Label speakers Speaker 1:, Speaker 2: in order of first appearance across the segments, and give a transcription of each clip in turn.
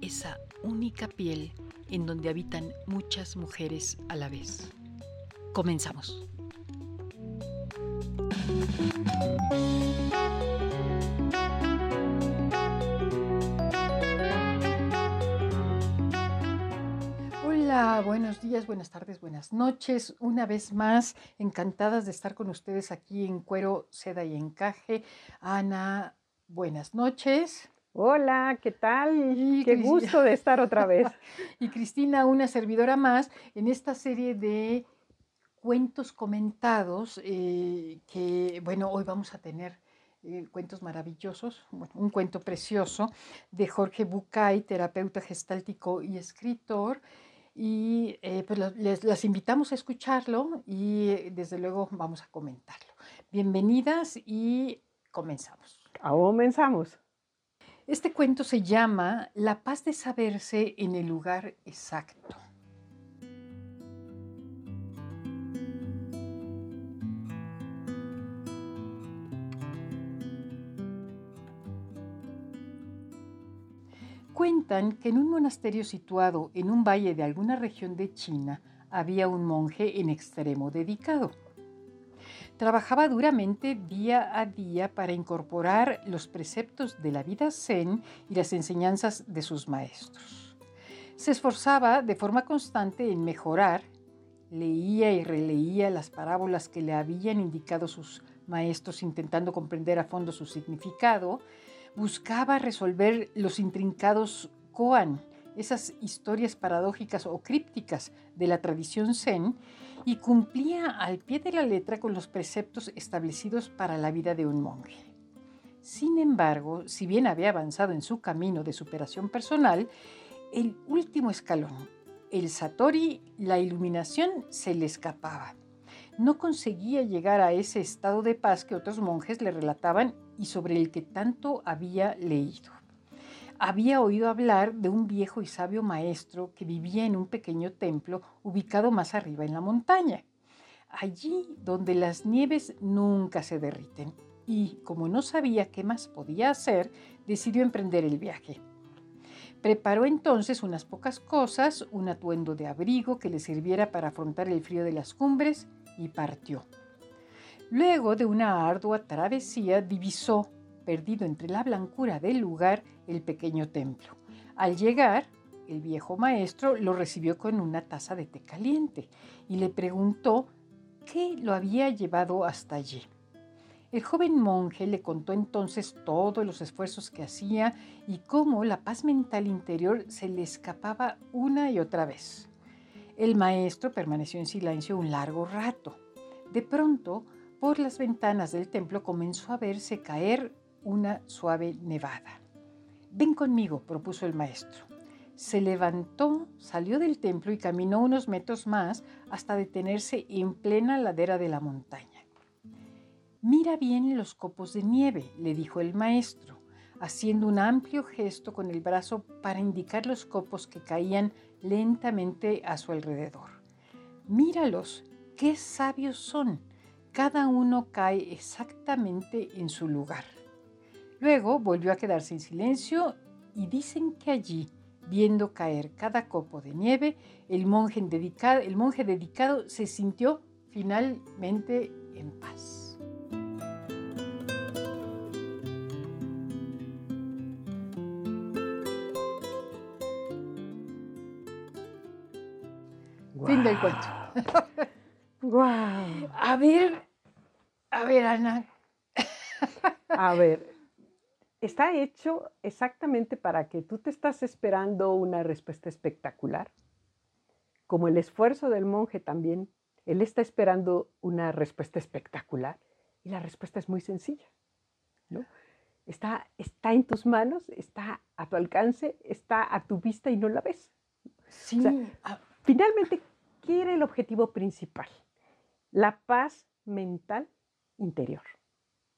Speaker 1: esa única piel en donde habitan muchas mujeres a la vez. Comenzamos. Hola, buenos días, buenas tardes, buenas noches. Una vez más, encantadas de estar con ustedes aquí en Cuero, Seda y Encaje. Ana, buenas noches.
Speaker 2: Hola, ¿qué tal? Qué gusto de estar otra vez.
Speaker 1: y Cristina, una servidora más en esta serie de cuentos comentados eh, que, bueno, hoy vamos a tener eh, cuentos maravillosos, un cuento precioso de Jorge Bucay, terapeuta gestáltico y escritor. Y eh, pues les, las invitamos a escucharlo y desde luego vamos a comentarlo. Bienvenidas y comenzamos.
Speaker 2: Comenzamos.
Speaker 1: Este cuento se llama La paz de saberse en el lugar exacto. Cuentan que en un monasterio situado en un valle de alguna región de China había un monje en extremo dedicado. Trabajaba duramente día a día para incorporar los preceptos de la vida zen y las enseñanzas de sus maestros. Se esforzaba de forma constante en mejorar, leía y releía las parábolas que le habían indicado sus maestros intentando comprender a fondo su significado, buscaba resolver los intrincados koan, esas historias paradójicas o crípticas de la tradición zen, y cumplía al pie de la letra con los preceptos establecidos para la vida de un monje. Sin embargo, si bien había avanzado en su camino de superación personal, el último escalón, el satori, la iluminación, se le escapaba. No conseguía llegar a ese estado de paz que otros monjes le relataban y sobre el que tanto había leído. Había oído hablar de un viejo y sabio maestro que vivía en un pequeño templo ubicado más arriba en la montaña, allí donde las nieves nunca se derriten. Y como no sabía qué más podía hacer, decidió emprender el viaje. Preparó entonces unas pocas cosas, un atuendo de abrigo que le sirviera para afrontar el frío de las cumbres y partió. Luego de una ardua travesía divisó, perdido entre la blancura del lugar, el pequeño templo. Al llegar, el viejo maestro lo recibió con una taza de té caliente y le preguntó qué lo había llevado hasta allí. El joven monje le contó entonces todos los esfuerzos que hacía y cómo la paz mental interior se le escapaba una y otra vez. El maestro permaneció en silencio un largo rato. De pronto, por las ventanas del templo comenzó a verse caer una suave nevada. Ven conmigo, propuso el maestro. Se levantó, salió del templo y caminó unos metros más hasta detenerse en plena ladera de la montaña. Mira bien los copos de nieve, le dijo el maestro, haciendo un amplio gesto con el brazo para indicar los copos que caían lentamente a su alrededor. Míralos, qué sabios son cada uno cae exactamente en su lugar. Luego volvió a quedarse en silencio y dicen que allí, viendo caer cada copo de nieve, el monje dedicado, el monje dedicado se sintió finalmente en paz. Fin del cuento.
Speaker 2: Wow.
Speaker 1: A ver, a ver, Ana.
Speaker 2: A ver, está hecho exactamente para que tú te estás esperando una respuesta espectacular, como el esfuerzo del monje también. Él está esperando una respuesta espectacular y la respuesta es muy sencilla. ¿no? Está, está en tus manos, está a tu alcance, está a tu vista y no la ves.
Speaker 1: Sí.
Speaker 2: O sea, Finalmente, ¿qué era el objetivo principal? La paz mental interior.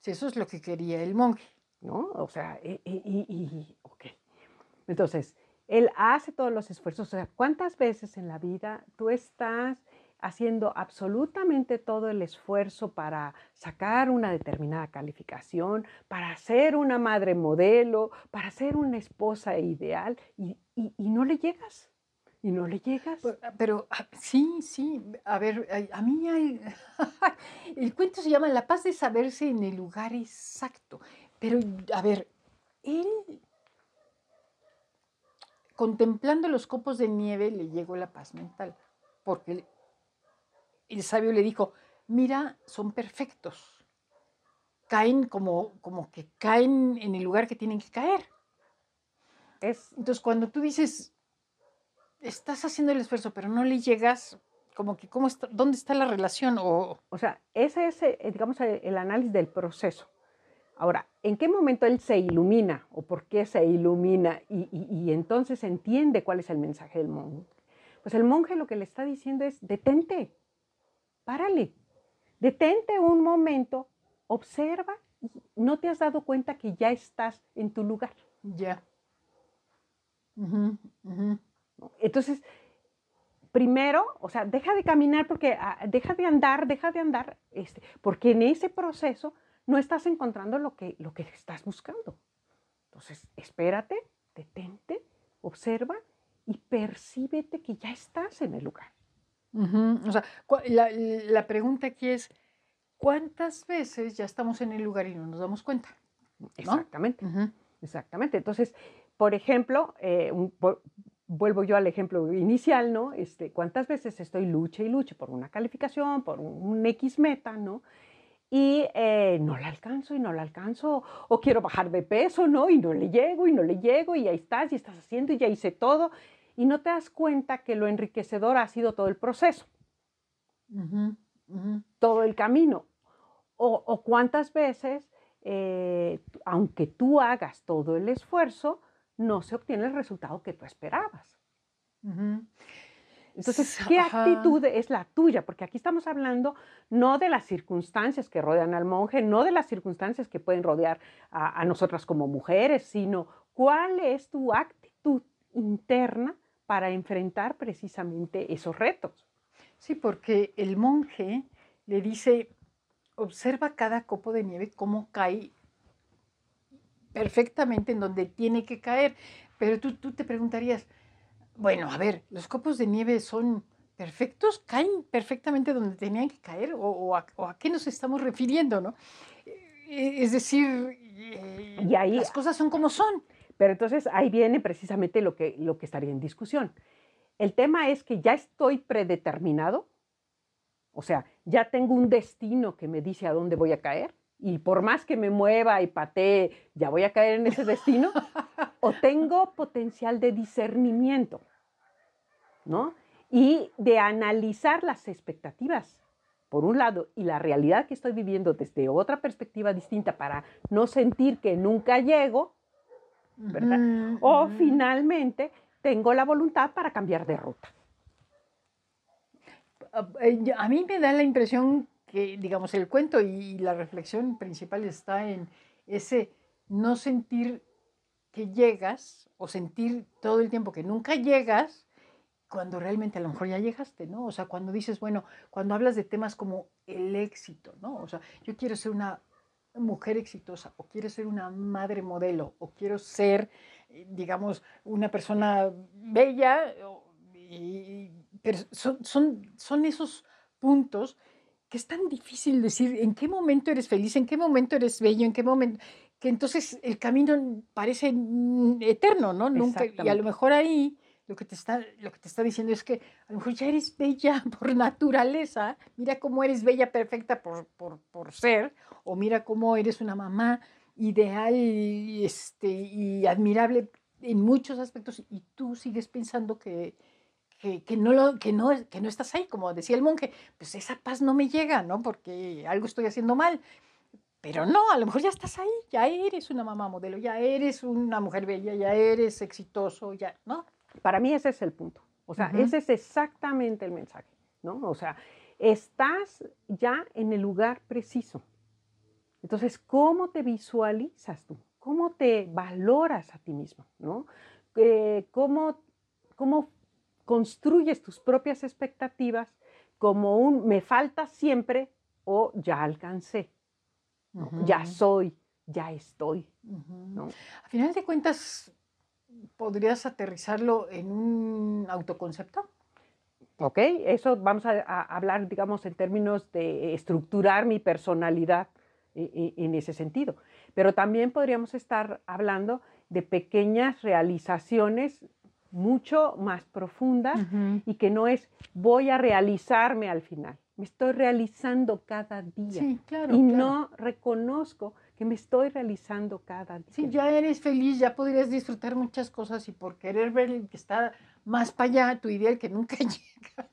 Speaker 1: sí, eso es lo que quería el monje.
Speaker 2: ¿No? O sea, y, y- y- y- ok. Entonces, él hace todos los esfuerzos. O sea, ¿cuántas veces en la vida tú estás haciendo absolutamente todo el esfuerzo para sacar una determinada calificación, para ser una madre modelo, para ser una esposa ideal y, y- y no le llegas? Y no le llegas.
Speaker 1: Pero, pero, ah, sí, sí, a ver, ay, a mí hay- el cuento se llama La paz de saberse en el lugar exacto. Pero, a ver, él, contemplando los copos de nieve, le llegó la paz mental, porque el, el sabio le dijo, mira, son perfectos, caen como, como que caen en el lugar que tienen que caer.
Speaker 2: Es,
Speaker 1: Entonces, cuando tú dices, estás haciendo el esfuerzo, pero no le llegas, como que, ¿cómo está, ¿dónde está la relación? O,
Speaker 2: O sea, ese es, eh, digamos, el el análisis del proceso. Ahora, ¿en qué momento él se ilumina o por qué se ilumina y, y- y entonces entiende cuál es el mensaje del monje? Pues el monje lo que le está diciendo es, detente, párale, detente un momento, observa y no te has dado cuenta que ya estás en tu lugar.
Speaker 1: ya.
Speaker 2: Entonces, primero, o sea, deja de caminar porque, ah, deja de andar, deja de andar, este, porque en ese proceso no estás encontrando lo que, lo que estás buscando. Entonces, espérate, detente, observa y percíbete que ya estás en el lugar.
Speaker 1: O sea, la, la pregunta aquí es, ¿cuántas veces ya estamos en el lugar y no nos damos cuenta?
Speaker 2: Exactamente. Exactamente. Entonces, por ejemplo, eh, un- vuelvo yo al ejemplo inicial, ¿no? Este, ¿Cuántas veces estoy luche y luche por una calificación, por un, un X meta, ¿no? Y eh, no la alcanzo y no la alcanzo, o quiero bajar de peso, ¿no? Y no le llego y no le llego y ahí estás y estás haciendo y ya hice todo y no te das cuenta que lo enriquecedor ha sido todo el proceso
Speaker 1: Ujú, ujú.
Speaker 2: todo el camino. O, o cuántas veces, eh, aunque tú hagas todo el esfuerzo, no se obtiene el resultado que tú esperabas.
Speaker 1: Ujú.
Speaker 2: Entonces, ¿qué
Speaker 1: ajá.
Speaker 2: actitud es la tuya? Porque aquí estamos hablando no de las circunstancias que rodean al monje, no de las circunstancias que pueden rodear a, a nosotras como mujeres, sino cuál es tu actitud interna para enfrentar precisamente esos retos.
Speaker 1: Sí, porque el monje le dice, observa cada copo de nieve cómo cae perfectamente en donde tiene que caer. Pero tú, tú te preguntarías, bueno, a ver, ¿los copos de nieve son perfectos? ¿Caen perfectamente donde tenían que caer? ¿O, o a, o a qué nos estamos refiriendo? ¿no? Eh, Es decir, eh,
Speaker 2: Y ahí-
Speaker 1: las cosas son como son.
Speaker 2: Pero entonces ahí viene precisamente lo que, lo que estaría en discusión. El tema es que ya estoy predeterminado, o sea, ya tengo un destino que me dice a dónde voy a caer, y por más que me mueva y patee, ya voy a caer en ese destino, o tengo potencial de discernimiento, ¿no? Y de analizar las expectativas, por un lado, y la realidad que estoy viviendo desde otra perspectiva distinta para no sentir que nunca llego, ¿verdad? O finalmente tengo la voluntad para cambiar de ruta.
Speaker 1: A- eh, A mí me da la impresión que, digamos, el cuento y la reflexión principal está en ese no sentir que llegas o sentir todo el tiempo que nunca llegas cuando realmente a lo mejor ya llegaste, ¿no? O sea, cuando dices, bueno, cuando hablas de temas como el éxito, ¿no? O sea, yo quiero ser una mujer exitosa o quiero ser una madre modelo o quiero ser, eh, digamos, una persona bella, pero son, son esos puntos que es tan difícil decir en qué momento eres feliz, en qué momento eres bello, en qué momento, que entonces el camino parece eterno, ¿no? Nunca, y a lo mejor ahí lo que te está, lo que te está diciendo es que a lo mejor ya eres bella por naturaleza, mira cómo eres bella perfecta por, por, por ser, o mira cómo eres una mamá ideal y, este, y admirable en muchos aspectos y tú sigues pensando que, que, que, no lo, que, no, que no estás ahí, como decía el monje, pues esa paz no me llega, ¿no? Porque algo estoy haciendo mal. Pero no, a lo mejor ya estás ahí, ya eres una mamá modelo, ya eres una mujer bella, ya eres exitoso, ya, ¿no?
Speaker 2: Para mí ese es el punto. O sea, ese es exactamente el mensaje, ¿no? O sea, estás ya en el lugar preciso. Entonces, ¿cómo te visualizas tú? ¿Cómo te valoras a ti mismo? ¿no? Eh, ¿cómo, ¿Cómo construyes tus propias expectativas como un me falta siempre o ya alcancé? Ya soy, ya estoy.
Speaker 1: A final de cuentas, ¿podrías aterrizarlo en un autoconcepto?
Speaker 2: Ok, eso vamos a, hablar, digamos, en términos de estructurar mi personalidad e, e, en ese sentido. Pero también podríamos estar hablando de pequeñas realizaciones mucho más profundas y que no es voy a realizarme al final. Me estoy realizando cada día.
Speaker 1: Sí, claro,
Speaker 2: y no reconozco que me estoy realizando cada día.
Speaker 1: Sí, ya eres feliz, ya podrías disfrutar muchas cosas y por querer ver el que está más para allá, tu ideal que nunca llega,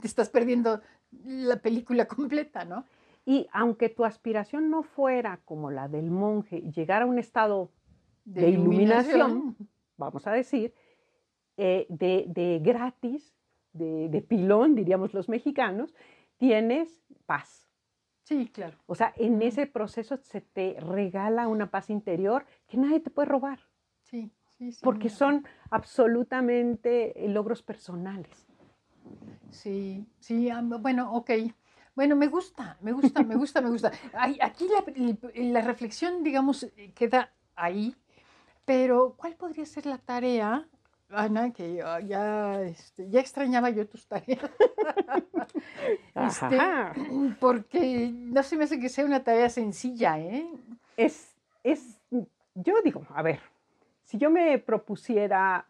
Speaker 1: te estás perdiendo la película completa, ¿no?
Speaker 2: Y aunque tu aspiración no fuera como la del monje, llegar a un estado de, iluminación, vamos a decir, eh, de, gratis, de, pilón, diríamos los mexicanos, tienes paz.
Speaker 1: Sí, claro.
Speaker 2: O sea, en ese proceso se te regala una paz interior que nadie te puede robar.
Speaker 1: Sí, sí, sí.
Speaker 2: Porque son absolutamente logros personales.
Speaker 1: Sí, sí, bueno, ok. Bueno, me gusta, me gusta, me gusta, me gusta. Aquí la, reflexión, digamos, queda ahí, pero ¿cuál podría ser la tarea, Ana, que ya, este, ya extrañaba yo tus tareas? este, porque no se me hace que sea una tarea sencilla, ¿eh?
Speaker 2: Es, es, yo digo, a ver, si yo me propusiera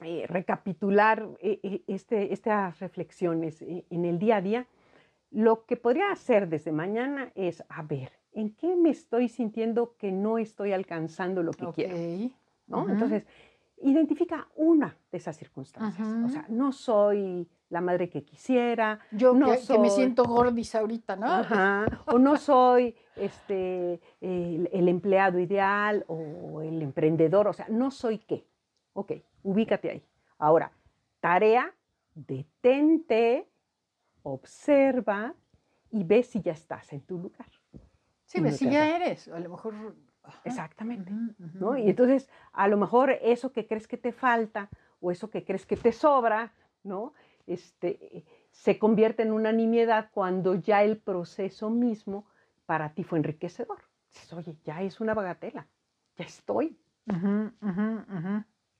Speaker 2: eh, recapitular eh, este, estas reflexiones en el día a día, lo que podría hacer desde mañana es, a ver, ¿en qué me estoy sintiendo que no estoy alcanzando lo que quiero? ¿no? Entonces, identifica una de esas circunstancias. O sea, no soy la madre que quisiera.
Speaker 1: Yo
Speaker 2: no
Speaker 1: que, me siento gordis ahorita, ¿no?
Speaker 2: O no soy este, el, el, empleado ideal o el emprendedor. O sea, no soy qué. Ok, ubícate ahí. Ahora, tarea, detente observa y ve si ya estás en tu lugar.
Speaker 1: Sí, ve si ya eres, a lo mejor...
Speaker 2: Exactamente. ¿no? Y entonces, a lo mejor eso que crees que te falta o eso que crees que te sobra, ¿no? Este, se convierte en una nimiedad cuando ya el proceso mismo para ti fue enriquecedor. Dices, oye, ya es una bagatela, ya estoy.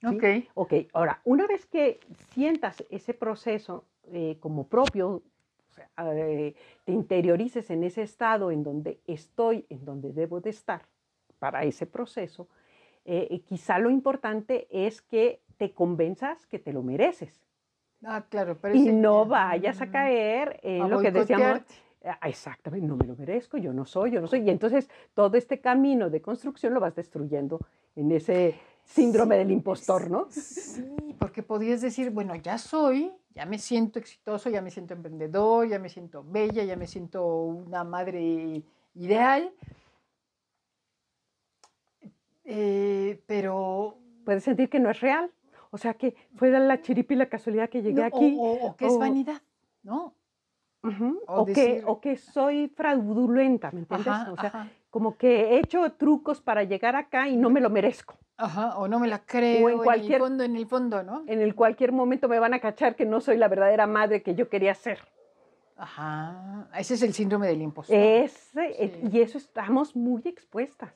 Speaker 1: Ok.
Speaker 2: Ok, ahora, una vez que sientas ese proceso eh, como propio, eh, te interiorices en ese estado en donde estoy, en donde debo de estar para ese proceso, eh, quizá lo importante es que te convenzas que te lo mereces.
Speaker 1: Ah, claro,
Speaker 2: pero y no vayas a caer en lo que decíamos. Ah, exactamente, no me lo merezco, yo no soy, yo no soy. Y entonces todo este camino de construcción lo vas destruyendo en ese síndrome del impostor, ¿no?
Speaker 1: Sí, porque podías decir, bueno, ya soy, ya me siento exitoso, ya me siento emprendedor, ya me siento bella, ya me siento una madre ideal. Eh, pero...
Speaker 2: Puedes sentir que no es real. O sea, que fue la chiripa y la casualidad que llegué aquí.
Speaker 1: O, que es vanidad, ¿no?
Speaker 2: o, que, o que soy fraudulenta, ¿me entiendes? o sea, como que he hecho trucos para llegar acá y no me lo merezco.
Speaker 1: Ajá, o no me la creo, o en, cualquier, el fondo, en el fondo, ¿no?
Speaker 2: En el cualquier momento me van a cachar que no soy la verdadera madre que yo quería ser.
Speaker 1: Ajá, ese es el síndrome del impostor.
Speaker 2: Ese, eh, Y eso estamos muy expuestas.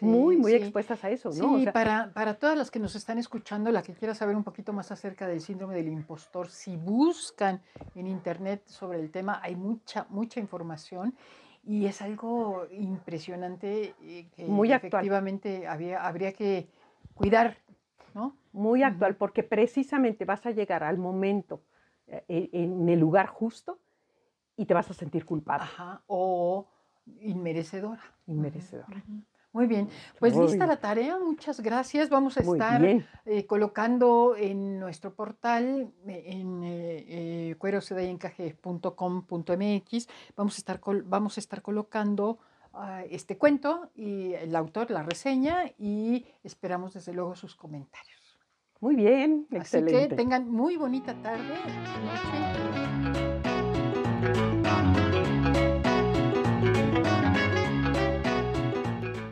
Speaker 2: Muy, muy expuestas a eso, ¿no?
Speaker 1: Sí, para, para todas las que nos están escuchando, la que quiera saber un poquito más acerca del síndrome del impostor, si buscan en internet sobre el tema, hay mucha, mucha información y es algo impresionante eh, que
Speaker 2: Muy
Speaker 1: efectivamente había, habría que cuidar, ¿no?
Speaker 2: muy actual, porque precisamente vas a llegar al momento, eh, e, en el lugar justo, y te vas a sentir culpable.
Speaker 1: Ajá. O inmerecedora.
Speaker 2: Inmerecedora.
Speaker 1: Muy bien, pues lista la tarea, muchas gracias. Vamos a estar eh, colocando en nuestro portal, eh, en eh, eh vamos a estar, vamos a estar colocando ah, este cuento y el autor, la reseña y esperamos desde luego sus comentarios.
Speaker 2: Muy bien, excelente.
Speaker 1: Así que tengan muy bonita tarde,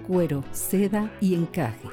Speaker 3: cuero, seda y encaje.